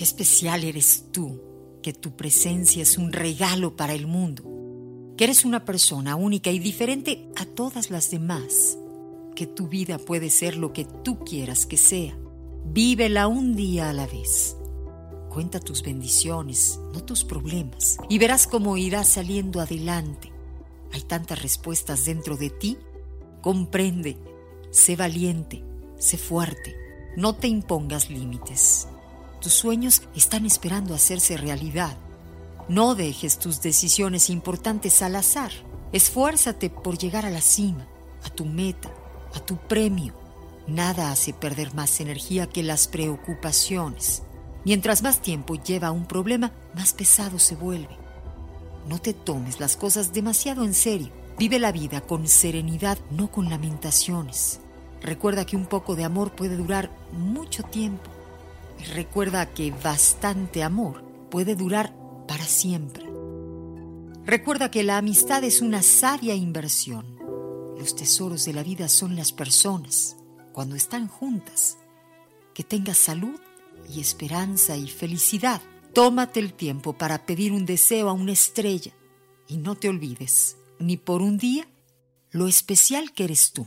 Qué especial eres tú, que tu presencia es un regalo para el mundo, que eres una persona única y diferente a todas las demás que tu vida puede ser lo que tú quieras que sea. Vívela un día a la vez. Cuenta tus bendiciones, no tus problemas, y verás cómo irás saliendo adelante. Hay tantas respuestas dentro de ti. Comprende, sé valiente, sé fuerte, no te impongas límites. Tus sueños están esperando hacerse realidad. No dejes tus decisiones importantes al azar. Esfuérzate por llegar a la cima, a tu meta, a tu premio. Nada hace perder más energía que las preocupaciones. Mientras más tiempo lleva un problema, más pesado se vuelve. No te tomes las cosas demasiado en serio. Vive la vida con serenidad, no con lamentaciones. Recuerda que un poco de amor puede durar mucho tiempo. Recuerda que bastante amor puede durar para siempre. Recuerda que la amistad es una sabia inversión los tesoros de la vida son las personas cuando están juntas. Que tengas salud y esperanza y felicidad. Tómate el tiempo para pedir un deseo a una estrella y no te olvides, ni por un día, lo especial que eres tú.